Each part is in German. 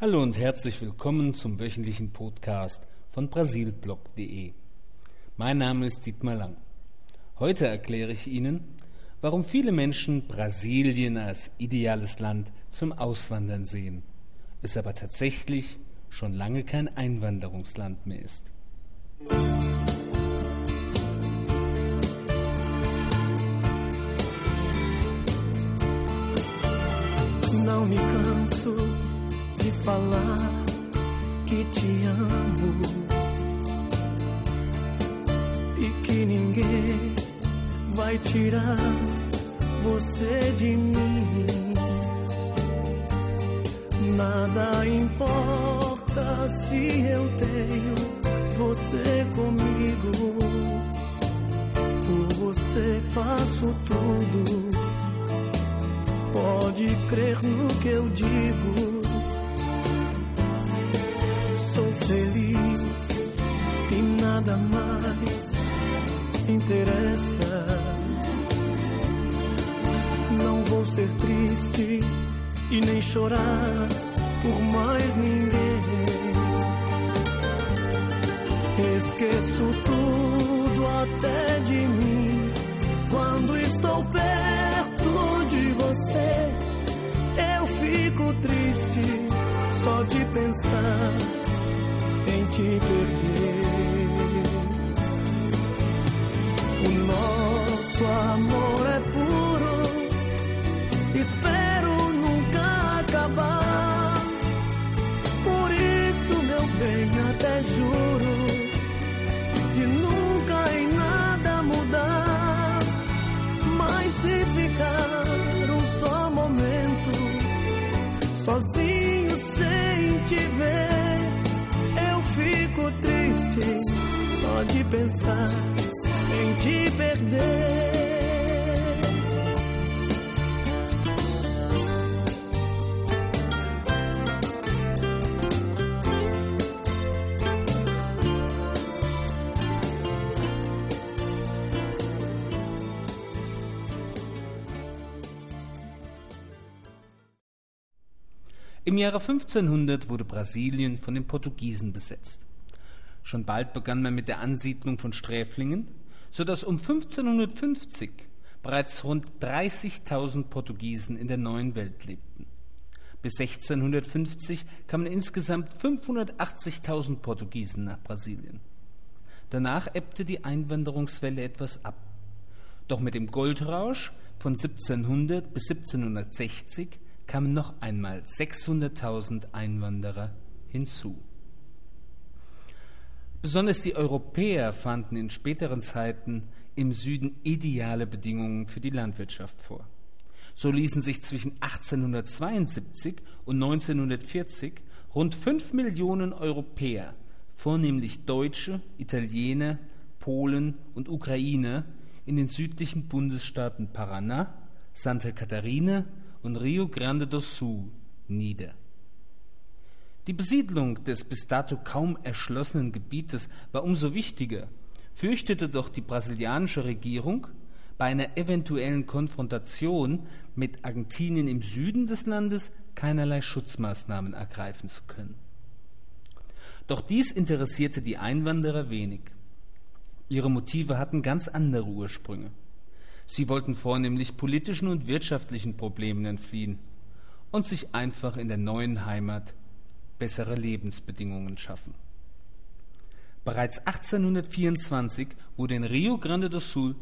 Hallo und herzlich willkommen zum wöchentlichen Podcast von brasilblog.de. Mein Name ist Dietmar Lang. Heute erkläre ich Ihnen, warum viele Menschen Brasilien als ideales Land zum Auswandern sehen, es aber tatsächlich schon lange kein Einwanderungsland mehr ist. Não me canso de falar que te amo e que ninguém vai tirar você de mim. Nada importa se eu tenho você comigo. Por você faço tudo. Pode crer no que eu digo. Sou feliz e nada mais interessa. Não vou ser triste e nem chorar por mais ninguém. Esqueço tudo até de mim pensar em te perder. O nosso amor é puro, espero nunca acabar. Por isso, meu bem, até juro de nunca em nada mudar. Mas se ficar um só momento sozinho triste só de pensar em te perder. Im Jahre 1500 wurde Brasilien von den Portugiesen besetzt. Schon bald begann man mit der Ansiedlung von Sträflingen, so dass um 1550 bereits rund 30.000 Portugiesen in der neuen Welt lebten. Bis 1650 kamen insgesamt 580.000 Portugiesen nach Brasilien. Danach ebbte die Einwanderungswelle etwas ab. Doch mit dem Goldrausch von 1700 bis 1760 kamen noch einmal 600.000 Einwanderer hinzu. Besonders die Europäer fanden in späteren Zeiten im Süden ideale Bedingungen für die Landwirtschaft vor. So ließen sich zwischen 1872 und 1940 rund fünf Millionen Europäer, vornehmlich Deutsche, Italiener, Polen und Ukrainer, in den südlichen Bundesstaaten Paraná, Santa Catarina und Rio Grande do Sul nieder. Die Besiedlung des bis dato kaum erschlossenen Gebietes war umso wichtiger, fürchtete doch die brasilianische Regierung, bei einer eventuellen Konfrontation mit Argentinien im Süden des Landes keinerlei Schutzmaßnahmen ergreifen zu können. Doch dies interessierte die Einwanderer wenig. Ihre Motive hatten ganz andere Ursprünge. Sie wollten vornehmlich politischen und wirtschaftlichen Problemen entfliehen und sich einfach in der neuen Heimat bessere Lebensbedingungen schaffen. Bereits 1824 wurde in Rio Grande do Sul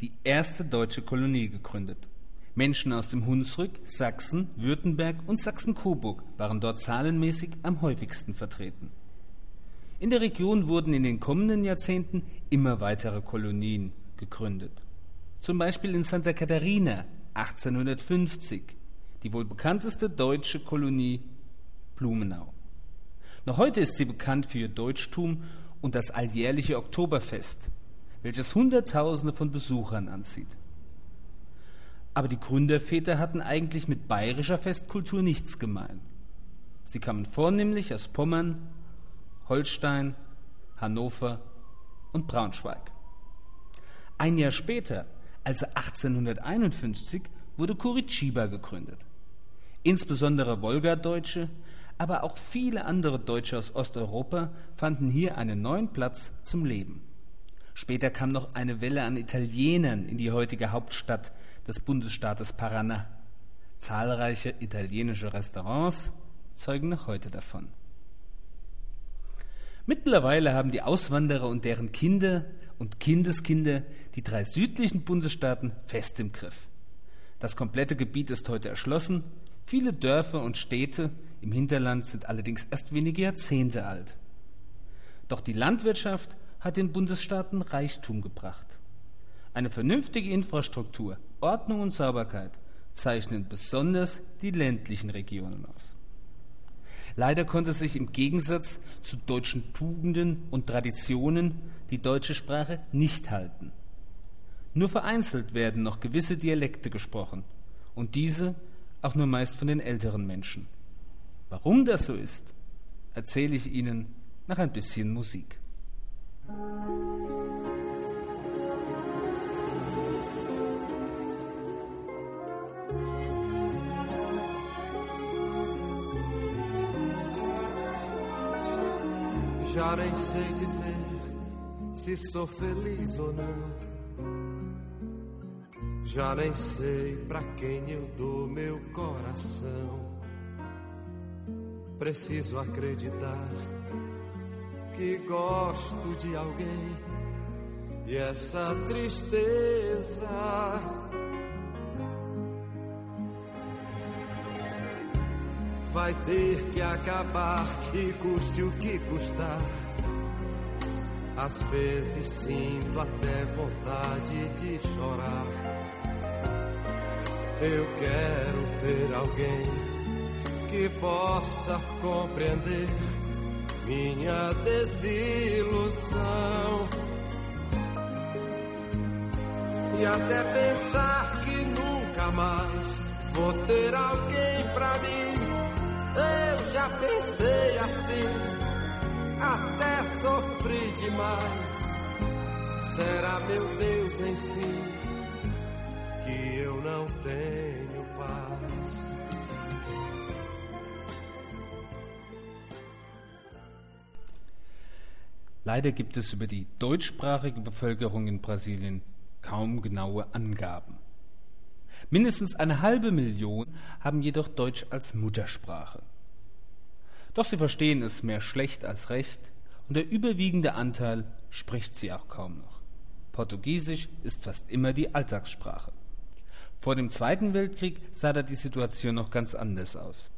die erste deutsche Kolonie gegründet. Menschen aus dem Hunsrück, Sachsen, Württemberg und Sachsen-Coburg waren dort zahlenmäßig am häufigsten vertreten. In der Region wurden in den kommenden Jahrzehnten immer weitere Kolonien gegründet. Zum Beispiel in Santa Catarina 1850, die wohl bekannteste deutsche Kolonie Blumenau. Noch heute ist sie bekannt für ihr Deutschtum und das alljährliche Oktoberfest, welches Hunderttausende von Besuchern anzieht. Aber die Gründerväter hatten eigentlich mit bayerischer Festkultur nichts gemein. Sie kamen vornehmlich aus Pommern, Holstein, Hannover und Braunschweig. Ein Jahr später, also 1851, wurde Curitiba gegründet. Insbesondere Wolgadeutsche, aber auch viele andere Deutsche aus Osteuropa fanden hier einen neuen Platz zum Leben. Später kam noch eine Welle an Italienern in die heutige Hauptstadt des Bundesstaates Paraná. Zahlreiche italienische Restaurants zeugen noch heute davon. Mittlerweile haben die Auswanderer und deren Kinder und Kindeskinder die drei südlichen Bundesstaaten fest im Griff. Das komplette Gebiet ist heute erschlossen. Viele Dörfer und Städte im Hinterland sind allerdings erst wenige Jahrzehnte alt. Doch die Landwirtschaft hat den Bundesstaaten Reichtum gebracht. Eine vernünftige Infrastruktur, Ordnung und Sauberkeit zeichnen besonders die ländlichen Regionen aus. Leider konnte sich im Gegensatz zu deutschen Tugenden und Traditionen die deutsche Sprache nicht halten. Nur vereinzelt werden noch gewisse Dialekte gesprochen und diese auch nur meist von den älteren Menschen. Warum das so ist, erzähle ich Ihnen nach ein bisschen Musik. Já nem sei dizer se sou feliz ou não. Já nem sei pra quem eu dou meu coração. Preciso acreditar que gosto de alguém e essa tristeza vai ter que acabar, que custe o que custar. Às vezes sinto até vontade de chorar. Eu quero ter alguém que possa compreender minha desilusão. E até pensar que nunca mais vou ter alguém pra mim. Eu já pensei assim, até sofri demais. Será, meu Deus, Leider gibt es über die deutschsprachige Bevölkerung in Brasilien kaum genaue Angaben. Mindestens eine halbe Million haben jedoch Deutsch als Muttersprache. Doch sie verstehen es mehr schlecht als recht und der überwiegende Anteil spricht sie auch kaum noch. Portugiesisch ist fast immer die Alltagssprache. Vor dem Zweiten Weltkrieg sah da die Situation noch ganz anders aus.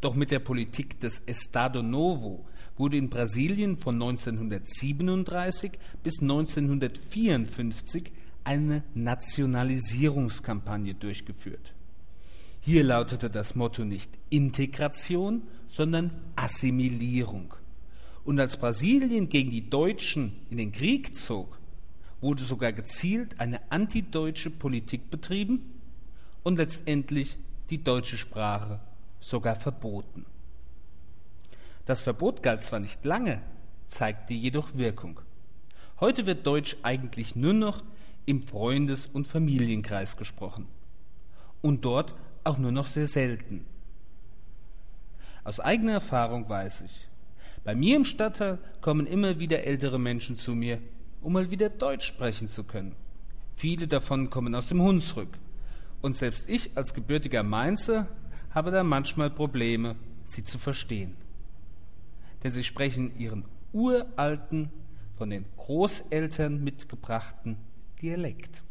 Doch mit der Politik des Estado Novo wurde in Brasilien von 1937 bis 1954 eine Nationalisierungskampagne durchgeführt. Hier lautete das Motto nicht Integration, sondern Assimilierung. Und als Brasilien gegen die Deutschen in den Krieg zog, wurde sogar gezielt eine antideutsche Politik betrieben und letztendlich die deutsche Sprache sogar verboten. Das Verbot galt zwar nicht lange, zeigte jedoch Wirkung. Heute wird Deutsch eigentlich nur noch im Freundes- und Familienkreis gesprochen. Und dort auch nur noch sehr selten. Aus eigener Erfahrung weiß ich, bei mir im Stadtteil kommen immer wieder ältere Menschen zu mir, um mal wieder Deutsch sprechen zu können. Viele davon kommen aus dem Hunsrück. Und selbst ich als gebürtiger Mainzer habe da manchmal Probleme, sie zu verstehen denn sie sprechen ihren uralten, von den Großeltern mitgebrachten Dialekt.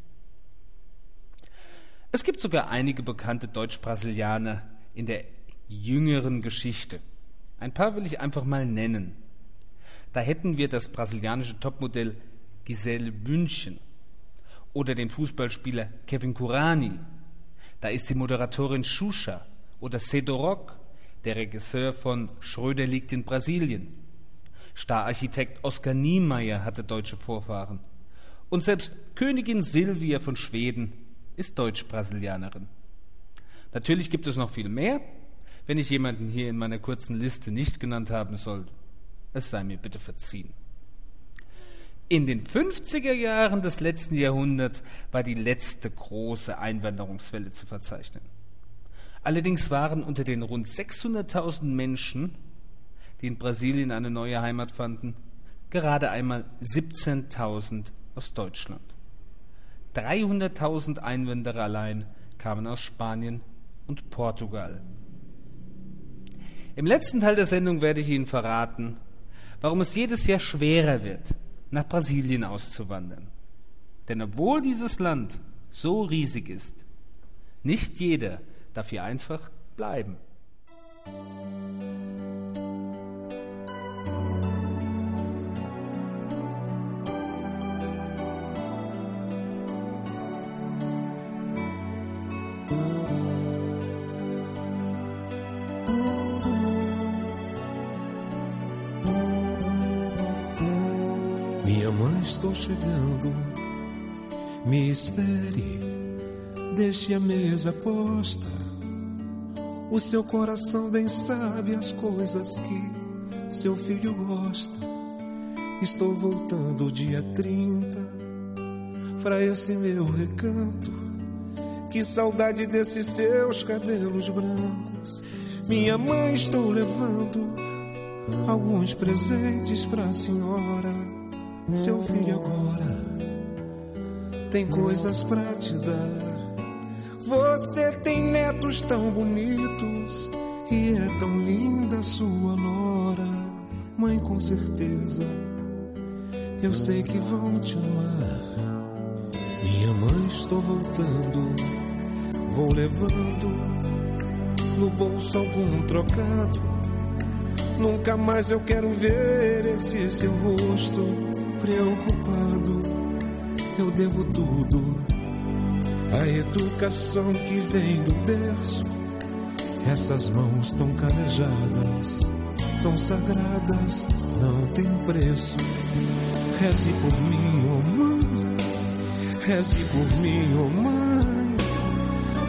Es gibt sogar einige bekannte Deutsch-Brasilianer in der jüngeren Geschichte. Ein paar will ich einfach mal nennen. Da hätten wir das brasilianische Topmodell Giselle Bündchen oder den Fußballspieler Kevin Kurani. Da ist die Moderatorin Xuxa oder Cedo Rock der Regisseur von Schröder liegt in Brasilien. Stararchitekt Oskar Niemeyer hatte deutsche Vorfahren. Und selbst Königin Silvia von Schweden ist Deutsch-Brasilianerin. Natürlich gibt es noch viel mehr, wenn ich jemanden hier in meiner kurzen Liste nicht genannt haben soll. Es sei mir bitte verziehen. In den 50er Jahren des letzten Jahrhunderts war die letzte große Einwanderungswelle zu verzeichnen. Allerdings waren unter den rund 600.000 Menschen, die in Brasilien eine neue Heimat fanden, gerade einmal 17.000 aus Deutschland. 300.000 Einwanderer allein kamen aus Spanien und Portugal. Im letzten Teil der Sendung werde ich Ihnen verraten, warum es jedes Jahr schwerer wird, nach Brasilien auszuwandern. Denn obwohl dieses Land so riesig ist, nicht jeder darf hier einfach bleiben. Minha mãe, estou chegando. Me espere, deixe a mesa posta. O seu coração bem sabe as coisas que seu filho gosta. Estou voltando dia 30 para esse meu recanto. Que saudade desses seus cabelos brancos. Minha mãe, estou levando alguns presentes para a senhora. Seu filho agora tem coisas para te dar. Você tem netos tão bonitos e é tão linda sua nora. Mãe, com certeza, eu sei que vão te amar. Minha mãe, estou voltando, vou levando no bolso algum trocado. Nunca mais eu quero ver esse seu rosto preocupado. Eu devo tudo a educação que vem do berço. Essas mãos tão calejadas são sagradas, não tem preço. Reze por mim, oh mãe, reze por mim, oh mãe.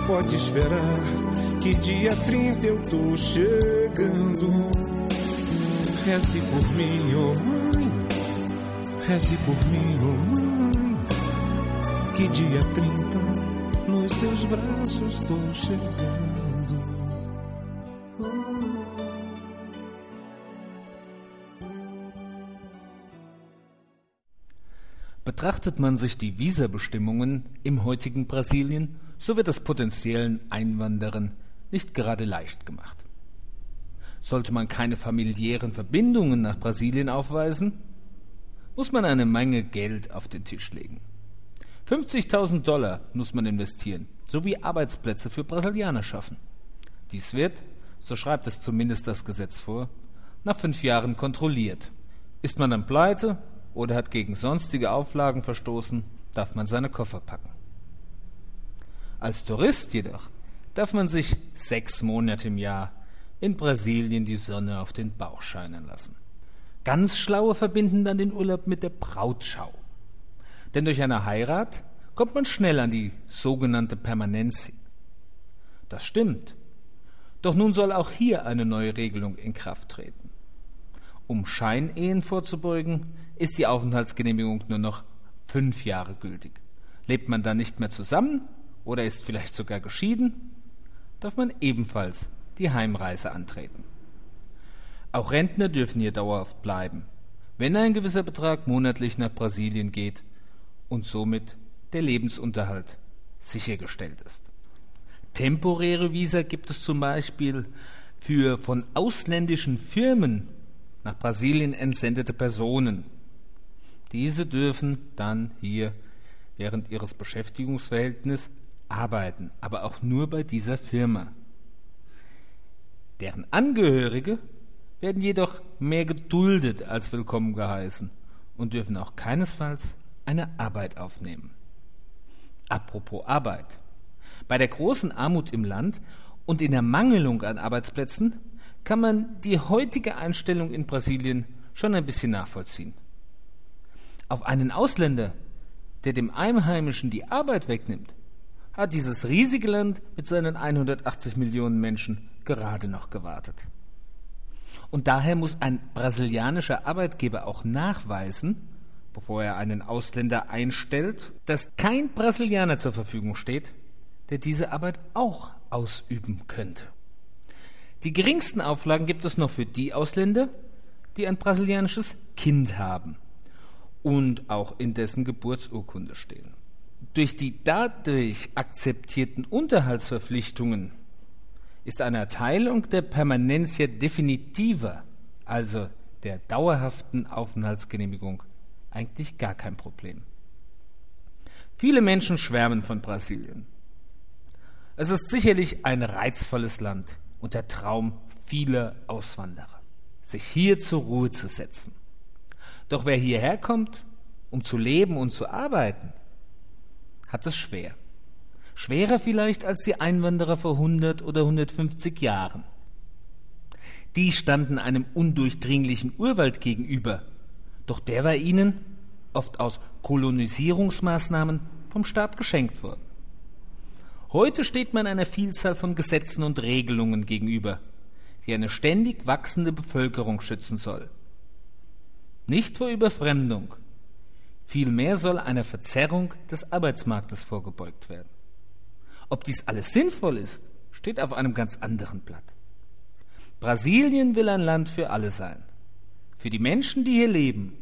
Pode esperar que dia 30 eu tô chegando. Reze por mim, oh mãe, reze por mim, oh mãe. Que dia 30 nos seus braços estou chegando. Betrachtet man sich die Visabestimmungen im heutigen Brasilien, so wird es potenziellen Einwanderern nicht gerade leicht gemacht. Sollte man keine familiären Verbindungen nach Brasilien aufweisen, muss man eine Menge Geld auf den Tisch legen. 50.000 Dollar muss man investieren, sowie Arbeitsplätze für Brasilianer schaffen. Dies wird, so schreibt es zumindest das Gesetz vor, nach fünf Jahren kontrolliert. Ist man dann pleite oder hat gegen sonstige Auflagen verstoßen, darf man seine Koffer packen. Als Tourist jedoch darf man sich sechs Monate im Jahr in Brasilien die Sonne auf den Bauch scheinen lassen. Ganz Schlaue verbinden dann den Urlaub mit der Brautschau. Denn durch eine Heirat kommt man schnell an die sogenannte Permanenz. Das stimmt. Doch nun soll auch hier eine neue Regelung in Kraft treten. Um Scheinehen vorzubeugen, ist die Aufenthaltsgenehmigung nur noch fünf Jahre gültig. Lebt man dann nicht mehr zusammen oder ist vielleicht sogar geschieden, darf man ebenfalls die Heimreise antreten. Auch Rentner dürfen hier dauerhaft bleiben. Wenn ein gewisser Betrag monatlich nach Brasilien geht, und somit der Lebensunterhalt sichergestellt ist. Temporäre Visa gibt es zum Beispiel für von ausländischen Firmen nach Brasilien entsendete Personen. Diese dürfen dann hier während ihres Beschäftigungsverhältnisses arbeiten, aber auch nur bei dieser Firma. Deren Angehörige werden jedoch mehr geduldet als willkommen geheißen und dürfen auch keinesfalls eine Arbeit aufnehmen. Apropos Arbeit. Bei der großen Armut im Land und in der Mangelung an Arbeitsplätzen kann man die heutige Einstellung in Brasilien schon ein bisschen nachvollziehen. Auf einen Ausländer, der dem Einheimischen die Arbeit wegnimmt, hat dieses riesige Land mit seinen 180 Millionen Menschen gerade noch gewartet. Und daher muss ein brasilianischer Arbeitgeber auch nachweisen, bevor er einen Ausländer einstellt, dass kein Brasilianer zur Verfügung steht, der diese Arbeit auch ausüben könnte. Die geringsten Auflagen gibt es noch für die Ausländer, die ein brasilianisches Kind haben und auch in dessen Geburtsurkunde stehen. Durch die dadurch akzeptierten Unterhaltsverpflichtungen ist eine Erteilung der Permanencia definitiva, also der dauerhaften Aufenthaltsgenehmigung, eigentlich gar kein Problem. Viele Menschen schwärmen von Brasilien. Es ist sicherlich ein reizvolles Land und der Traum vieler Auswanderer, sich hier zur Ruhe zu setzen. Doch wer hierher kommt, um zu leben und zu arbeiten, hat es schwer. Schwerer vielleicht als die Einwanderer vor 100 oder 150 Jahren. Die standen einem undurchdringlichen Urwald gegenüber, doch der war ihnen, oft aus Kolonisierungsmaßnahmen, vom Staat geschenkt worden. Heute steht man einer Vielzahl von Gesetzen und Regelungen gegenüber, die eine ständig wachsende Bevölkerung schützen soll. Nicht vor Überfremdung, vielmehr soll einer Verzerrung des Arbeitsmarktes vorgebeugt werden. Ob dies alles sinnvoll ist, steht auf einem ganz anderen Blatt. Brasilien will ein Land für alle sein. Für die Menschen, die hier leben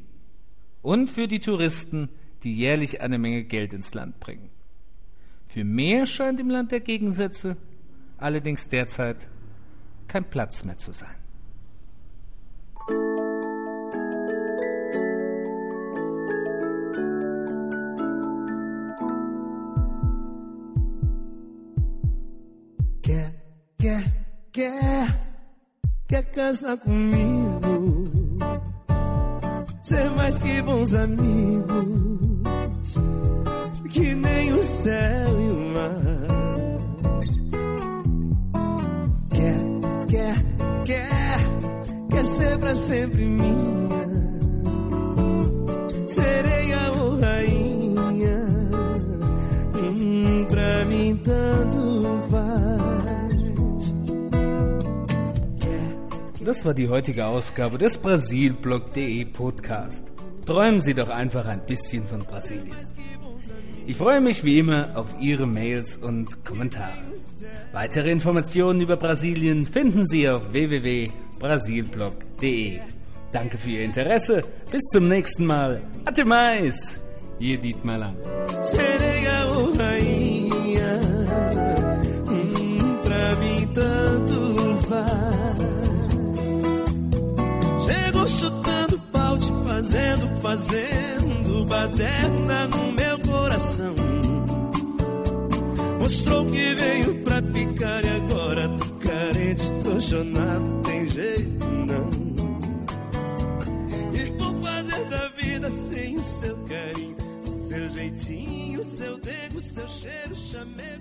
und für die Touristen, die jährlich eine Menge Geld ins Land bringen. Für mehr scheint im Land der Gegensätze allerdings derzeit kein Platz mehr zu sein. Quer, quer, quer, casar comigo? Que bons amigos, que nem o céu e o mar. Quer, quer, quer, quer ser pra sempre minha. Sereia ou rainha, hum, pra mim tanto faz. Das war die heutige Ausgabe des Brasilblog.de Podcast. Träumen Sie doch einfach ein bisschen von Brasilien. Ich freue mich wie immer auf Ihre Mails und Kommentare. Weitere Informationen über Brasilien finden Sie auf www.brasilblog.de. Danke für Ihr Interesse. Bis zum nächsten Mal. Até mais! Ihr Dietmar Lang. Fazendo, baderna no meu coração. Mostrou que veio pra ficar e agora tô carente, tô chonado, tem jeito não. E vou fazer da vida sem o seu carinho, seu jeitinho, seu dedo, seu cheiro, chamego,